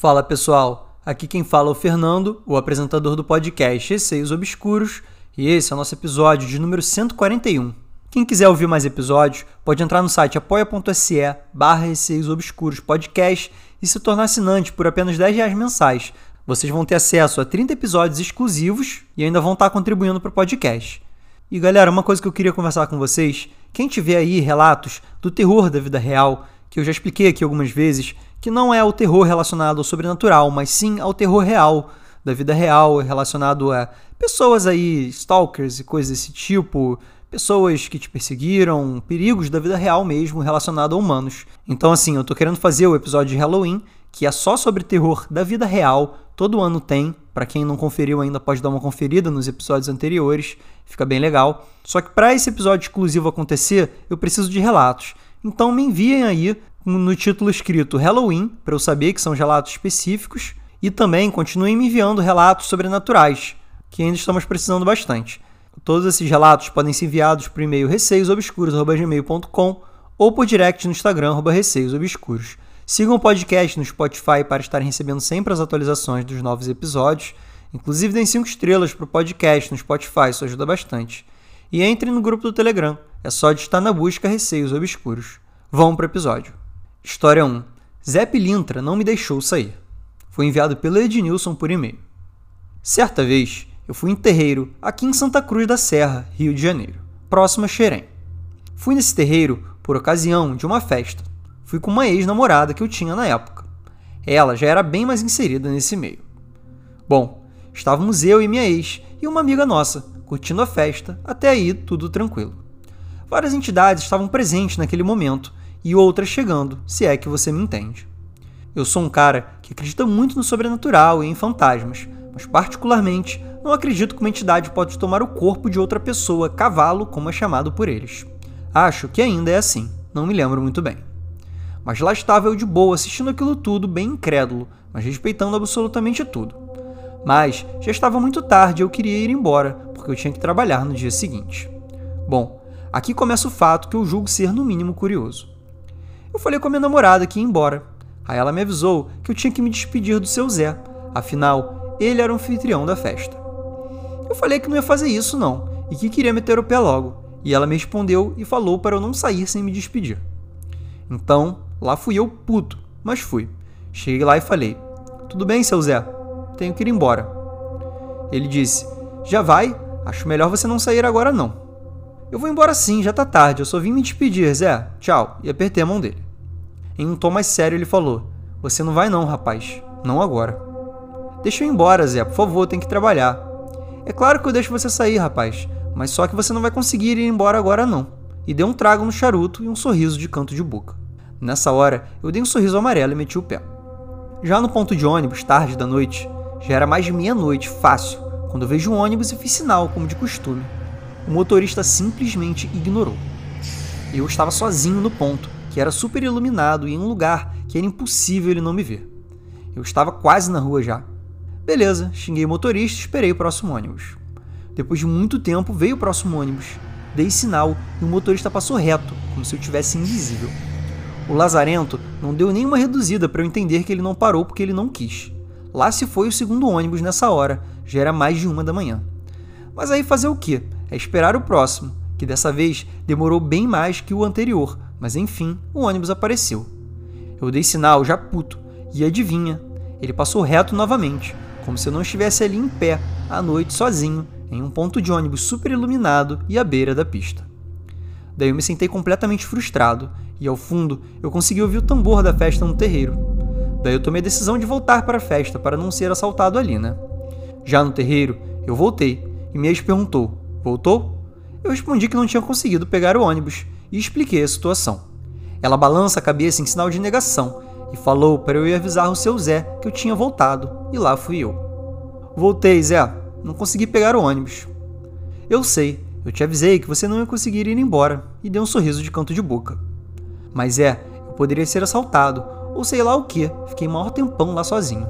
Fala pessoal, aqui quem fala é o Fernando, o apresentador do podcast Receios Obscuros, e esse é o nosso episódio de número 141. Quem quiser ouvir mais episódios, pode entrar no site apoia.se barra Obscuros Podcast e se tornar assinante por apenas 10 reais mensais. Vocês vão ter acesso a 30 episódios exclusivos e ainda vão estar contribuindo para o podcast. E galera, uma coisa que eu queria conversar com vocês, quem tiver aí relatos do terror da vida real, que eu já expliquei aqui algumas vezes, que não é o terror relacionado ao sobrenatural, mas sim ao terror real, da vida real, relacionado a pessoas aí, stalkers e coisas desse tipo, pessoas que te perseguiram, perigos da vida real mesmo relacionado a humanos. Então, assim, eu tô querendo fazer o episódio de Halloween, que é só sobre terror da vida real. Todo ano tem. Para quem não conferiu ainda, pode dar uma conferida nos episódios anteriores. Fica bem legal. Só que para esse episódio exclusivo acontecer, eu preciso de relatos. Então me enviem aí no título escrito Halloween, para eu saber que são relatos específicos. E também continuem me enviando relatos sobrenaturais, que ainda estamos precisando bastante. Todos esses relatos podem ser enviados por e-mail receiosobscuros.gmail.com ou por direct no Instagram, receiosobscuros. Sigam o podcast no Spotify para estarem recebendo sempre as atualizações dos novos episódios. Inclusive, deem 5 estrelas para o podcast no Spotify, isso ajuda bastante. E entrem no grupo do Telegram, é só digitar na busca Receios Obscuros. Vamos para o episódio. História 1. Zé Pilintra não me deixou sair. Foi enviado pelo Ednilson por e-mail. Certa vez, eu fui em terreiro aqui em Santa Cruz da Serra, Rio de Janeiro, próximo a Xerém. Fui nesse terreiro por ocasião de uma festa. Fui com uma ex-namorada que eu tinha na época. Ela já era bem mais inserida nesse meio. Bom, estávamos eu e minha ex e uma amiga nossa, curtindo a festa, até aí tudo tranquilo. Várias entidades estavam presentes naquele momento e outras chegando, se é que você me entende. Eu sou um cara que acredita muito no sobrenatural e em fantasmas, mas particularmente não acredito que uma entidade pode tomar o corpo de outra pessoa, cavalo, como é chamado por eles. Acho que ainda é assim, não me lembro muito bem. Mas lá estava eu de boa assistindo aquilo tudo, bem incrédulo, mas respeitando absolutamente tudo. Mas já estava muito tarde e eu queria ir embora, porque eu tinha que trabalhar no dia seguinte. Bom, aqui começa o fato que eu julgo ser no mínimo curioso. Eu falei com a minha namorada que ia embora. Aí ela me avisou que eu tinha que me despedir do seu Zé, afinal, ele era o anfitrião da festa. Eu falei que não ia fazer isso, não, e que queria meter o pé logo. E ela me respondeu e falou para eu não sair sem me despedir. Então, lá fui eu puto, mas fui. Cheguei lá e falei: Tudo bem, seu Zé, tenho que ir embora. Ele disse: Já vai? Acho melhor você não sair agora, não. Eu vou embora sim, já tá tarde, eu só vim me despedir, Zé. Tchau. E apertei a mão dele. Em um tom mais sério, ele falou: Você não vai, não, rapaz. Não agora. Deixa eu ir embora, Zé, por favor, tem que trabalhar. É claro que eu deixo você sair, rapaz, mas só que você não vai conseguir ir embora agora não. E deu um trago no charuto e um sorriso de canto de boca. Nessa hora, eu dei um sorriso amarelo e meti o pé. Já no ponto de ônibus, tarde da noite, já era mais de meia-noite, fácil, quando vejo um ônibus e fiz sinal, como de costume. O motorista simplesmente ignorou. Eu estava sozinho no ponto, que era super iluminado e em um lugar que era impossível ele não me ver. Eu estava quase na rua já, Beleza, xinguei o motorista e esperei o próximo ônibus. Depois de muito tempo, veio o próximo ônibus. Dei sinal e o motorista passou reto, como se eu tivesse invisível. O lazarento não deu nenhuma reduzida para eu entender que ele não parou porque ele não quis. Lá se foi o segundo ônibus nessa hora, já era mais de uma da manhã. Mas aí fazer o quê? É esperar o próximo, que dessa vez demorou bem mais que o anterior, mas enfim, o ônibus apareceu. Eu dei sinal já puto, e adivinha, ele passou reto novamente, como se eu não estivesse ali em pé, à noite, sozinho, em um ponto de ônibus super iluminado e à beira da pista. Daí eu me sentei completamente frustrado, e ao fundo eu consegui ouvir o tambor da festa no terreiro. Daí eu tomei a decisão de voltar para a festa para não ser assaltado ali, né? Já no terreiro, eu voltei, e ex perguntou: Voltou? Eu respondi que não tinha conseguido pegar o ônibus e expliquei a situação. Ela balança a cabeça em sinal de negação e falou para eu ir avisar o seu Zé que eu tinha voltado, e lá fui eu. Voltei, Zé, não consegui pegar o ônibus. Eu sei, eu te avisei que você não ia conseguir ir embora, e dei um sorriso de canto de boca. Mas é, eu poderia ser assaltado, ou sei lá o que, fiquei maior tempão lá sozinho.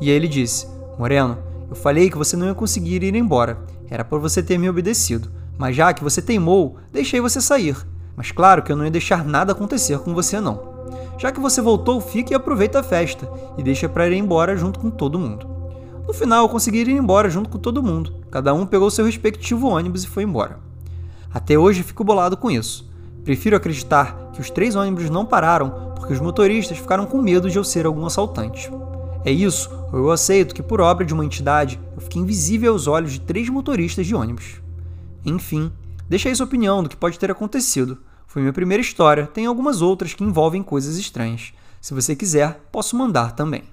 E aí ele disse: Moreno, eu falei que você não ia conseguir ir embora, era por você ter me obedecido, mas já que você teimou, deixei você sair. Mas claro que eu não ia deixar nada acontecer com você, não. Já que você voltou, fique e aproveita a festa e deixa para ir embora junto com todo mundo. No final, eu consegui ir embora junto com todo mundo. Cada um pegou seu respectivo ônibus e foi embora. Até hoje fico bolado com isso. Prefiro acreditar que os três ônibus não pararam porque os motoristas ficaram com medo de eu ser algum assaltante. É isso, eu aceito que, por obra de uma entidade, eu fiquei invisível aos olhos de três motoristas de ônibus. Enfim, deixa aí sua opinião do que pode ter acontecido. Foi minha primeira história, tem algumas outras que envolvem coisas estranhas. Se você quiser, posso mandar também.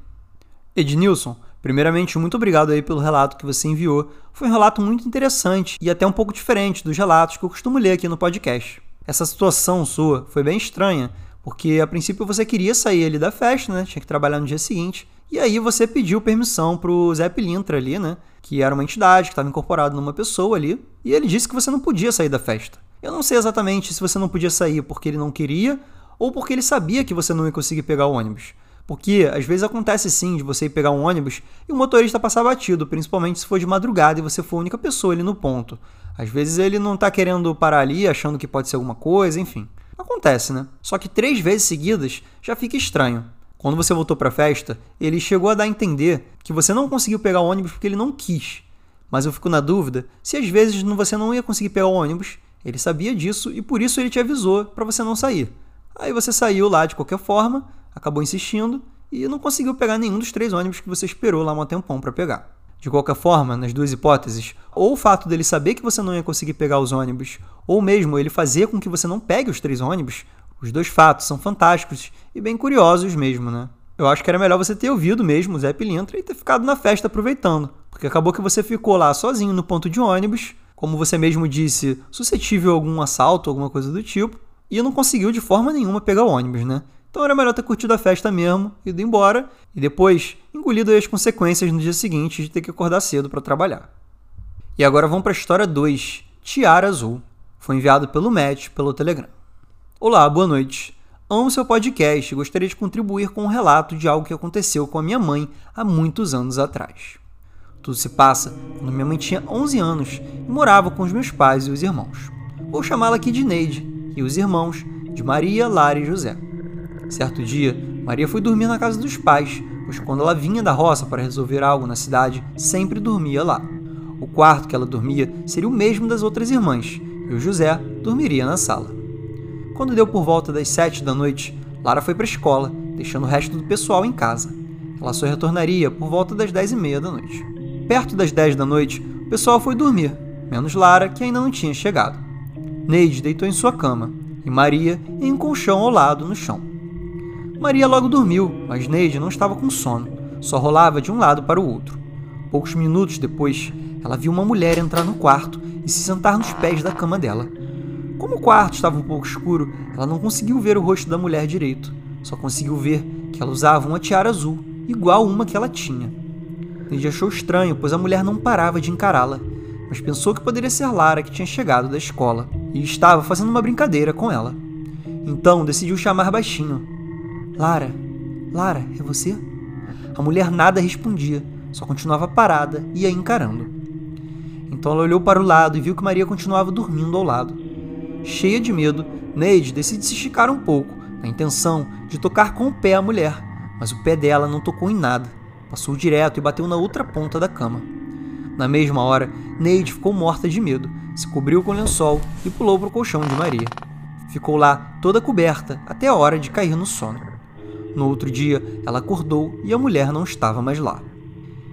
Ednilson, primeiramente, muito obrigado aí pelo relato que você enviou. Foi um relato muito interessante e até um pouco diferente dos relatos que eu costumo ler aqui no podcast. Essa situação sua foi bem estranha, porque a princípio você queria sair ali da festa, né? Tinha que trabalhar no dia seguinte. E aí você pediu permissão pro Zé Pilintra ali, né? Que era uma entidade que estava incorporada numa pessoa ali. E ele disse que você não podia sair da festa. Eu não sei exatamente se você não podia sair porque ele não queria ou porque ele sabia que você não ia conseguir pegar o ônibus. Porque às vezes acontece sim de você ir pegar um ônibus e o motorista passar batido, principalmente se for de madrugada e você for a única pessoa ali no ponto. Às vezes ele não tá querendo parar ali achando que pode ser alguma coisa, enfim. Acontece, né? Só que três vezes seguidas já fica estranho. Quando você voltou para a festa, ele chegou a dar a entender que você não conseguiu pegar o ônibus porque ele não quis. Mas eu fico na dúvida se às vezes você não ia conseguir pegar o ônibus, ele sabia disso e por isso ele te avisou para você não sair. Aí você saiu lá de qualquer forma, acabou insistindo e não conseguiu pegar nenhum dos três ônibus que você esperou lá um tempão para pegar. De qualquer forma, nas duas hipóteses, ou o fato dele saber que você não ia conseguir pegar os ônibus, ou mesmo ele fazer com que você não pegue os três ônibus, os dois fatos são fantásticos e bem curiosos mesmo, né? Eu acho que era melhor você ter ouvido mesmo o Zé Pilintra e ter ficado na festa aproveitando, porque acabou que você ficou lá sozinho no ponto de ônibus, como você mesmo disse, suscetível a algum assalto, alguma coisa do tipo, e não conseguiu de forma nenhuma pegar o ônibus, né? Então era melhor ter curtido a festa mesmo, ido embora e depois engolido as consequências no dia seguinte de ter que acordar cedo para trabalhar. E agora vamos para a história 2, Tiara Azul. Foi enviado pelo Matt pelo Telegram. Olá, boa noite. Amo seu podcast e gostaria de contribuir com um relato de algo que aconteceu com a minha mãe há muitos anos atrás. Tudo se passa quando minha mãe tinha 11 anos e morava com os meus pais e os irmãos. Vou chamá-la aqui de Neide e os irmãos de Maria, Lara e José. Certo dia, Maria foi dormir na casa dos pais, pois quando ela vinha da roça para resolver algo na cidade, sempre dormia lá. O quarto que ela dormia seria o mesmo das outras irmãs, e o José dormiria na sala. Quando deu por volta das sete da noite, Lara foi para a escola, deixando o resto do pessoal em casa. Ela só retornaria por volta das dez e meia da noite. Perto das dez da noite, o pessoal foi dormir, menos Lara, que ainda não tinha chegado. Neide deitou em sua cama, e Maria em um colchão ao lado no chão. Maria logo dormiu, mas Neide não estava com sono, só rolava de um lado para o outro. Poucos minutos depois, ela viu uma mulher entrar no quarto e se sentar nos pés da cama dela. Como o quarto estava um pouco escuro, ela não conseguiu ver o rosto da mulher direito. Só conseguiu ver que ela usava uma tiara azul, igual uma que ela tinha. Neide achou estranho, pois a mulher não parava de encará-la, mas pensou que poderia ser Lara que tinha chegado da escola e estava fazendo uma brincadeira com ela. Então decidiu chamar baixinho. Lara, Lara, é você? A mulher nada respondia, só continuava parada e a encarando. Então ela olhou para o lado e viu que Maria continuava dormindo ao lado. Cheia de medo, Neide decide se esticar um pouco, na intenção de tocar com o pé a mulher, mas o pé dela não tocou em nada. Passou direto e bateu na outra ponta da cama. Na mesma hora, Neide ficou morta de medo, se cobriu com o lençol e pulou para o colchão de Maria. Ficou lá, toda coberta, até a hora de cair no sono. No outro dia, ela acordou e a mulher não estava mais lá.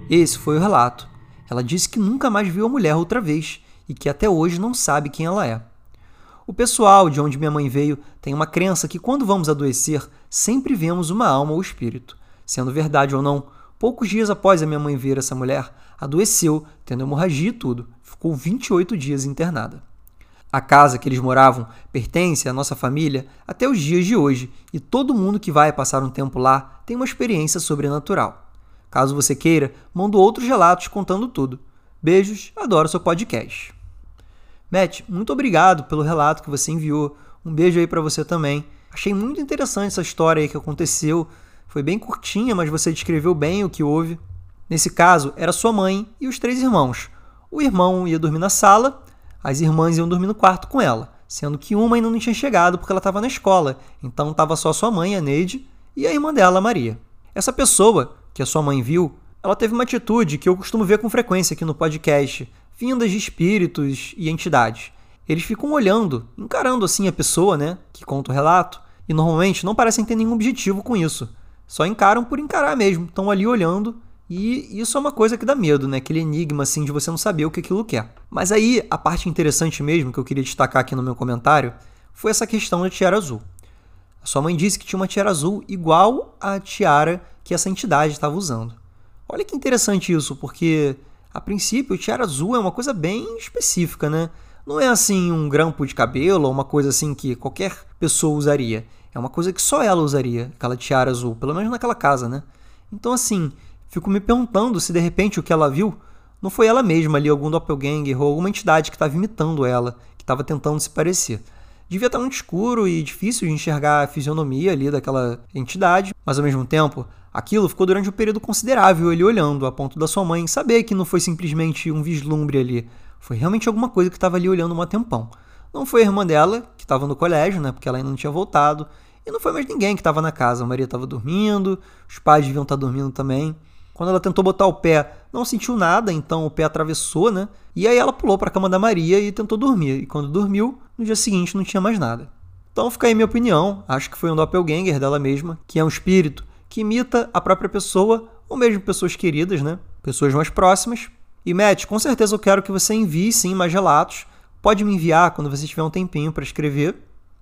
Esse foi o relato. Ela disse que nunca mais viu a mulher outra vez e que até hoje não sabe quem ela é. O pessoal de onde minha mãe veio tem uma crença que quando vamos adoecer, sempre vemos uma alma ou espírito. Sendo verdade ou não, poucos dias após a minha mãe ver essa mulher, adoeceu, tendo hemorragia e tudo. Ficou 28 dias internada. A casa que eles moravam pertence à nossa família até os dias de hoje e todo mundo que vai passar um tempo lá tem uma experiência sobrenatural. Caso você queira, mando outros relatos contando tudo. Beijos, adoro seu podcast. Matt, muito obrigado pelo relato que você enviou. Um beijo aí para você também. Achei muito interessante essa história aí que aconteceu. Foi bem curtinha, mas você descreveu bem o que houve. Nesse caso, era sua mãe e os três irmãos. O irmão ia dormir na sala, as irmãs iam dormir no quarto com ela. sendo que uma ainda não tinha chegado porque ela estava na escola, então estava só sua mãe, a Neide, e a irmã dela, a Maria. Essa pessoa que a sua mãe viu, ela teve uma atitude que eu costumo ver com frequência aqui no podcast, vindas de espíritos e entidades. Eles ficam olhando, encarando assim a pessoa, né, que conta o relato, e normalmente não parecem ter nenhum objetivo com isso. Só encaram por encarar mesmo, estão ali olhando e isso é uma coisa que dá medo, né? Aquele enigma assim de você não saber o que aquilo quer. Mas aí a parte interessante mesmo que eu queria destacar aqui no meu comentário foi essa questão da tiara azul. A sua mãe disse que tinha uma tiara azul igual à tiara que essa entidade estava usando. Olha que interessante isso, porque a princípio, tiara azul é uma coisa bem específica, né? Não é assim um grampo de cabelo ou uma coisa assim que qualquer pessoa usaria. É uma coisa que só ela usaria, aquela tiara azul, pelo menos naquela casa, né? Então, assim, fico me perguntando se de repente o que ela viu não foi ela mesma ali, algum doppelganger ou alguma entidade que estava imitando ela, que estava tentando se parecer. Devia estar muito escuro e difícil de enxergar a fisionomia ali daquela entidade, mas ao mesmo tempo, aquilo ficou durante um período considerável ele olhando, a ponto da sua mãe saber que não foi simplesmente um vislumbre ali, foi realmente alguma coisa que estava ali olhando um tempão. Não foi a irmã dela, que estava no colégio, né, porque ela ainda não tinha voltado, e não foi mais ninguém que estava na casa. A Maria estava dormindo, os pais deviam estar dormindo também. Quando ela tentou botar o pé, não sentiu nada, então o pé atravessou, né? E aí ela pulou para a cama da Maria e tentou dormir. E quando dormiu, no dia seguinte não tinha mais nada. Então fica aí minha opinião. Acho que foi um doppelganger dela mesma, que é um espírito que imita a própria pessoa, ou mesmo pessoas queridas, né? Pessoas mais próximas. E Matt, com certeza eu quero que você envie sim mais relatos. Pode me enviar quando você tiver um tempinho para escrever.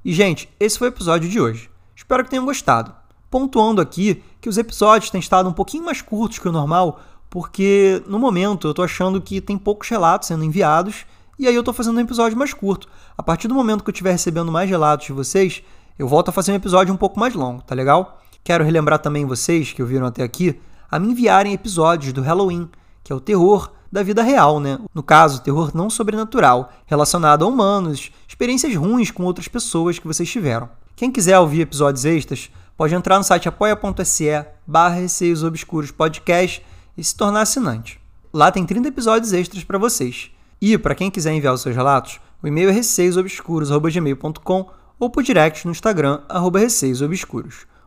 E gente, esse foi o episódio de hoje. Espero que tenham gostado pontuando aqui que os episódios têm estado um pouquinho mais curtos que o normal, porque no momento eu estou achando que tem poucos relatos sendo enviados e aí eu estou fazendo um episódio mais curto. A partir do momento que eu estiver recebendo mais relatos de vocês, eu volto a fazer um episódio um pouco mais longo, tá legal? Quero relembrar também vocês que ouviram até aqui a me enviarem episódios do Halloween, que é o terror da vida real, né? No caso, terror não sobrenatural, relacionado a humanos, experiências ruins com outras pessoas que vocês tiveram. Quem quiser ouvir episódios extras, pode entrar no site apoia.se barra Receios Obscuros Podcast e se tornar assinante. Lá tem 30 episódios extras para vocês. E, para quem quiser enviar os seus relatos, o e-mail é receiosobscuros.gmail.com ou por direct no Instagram, arroba receiosobscuros.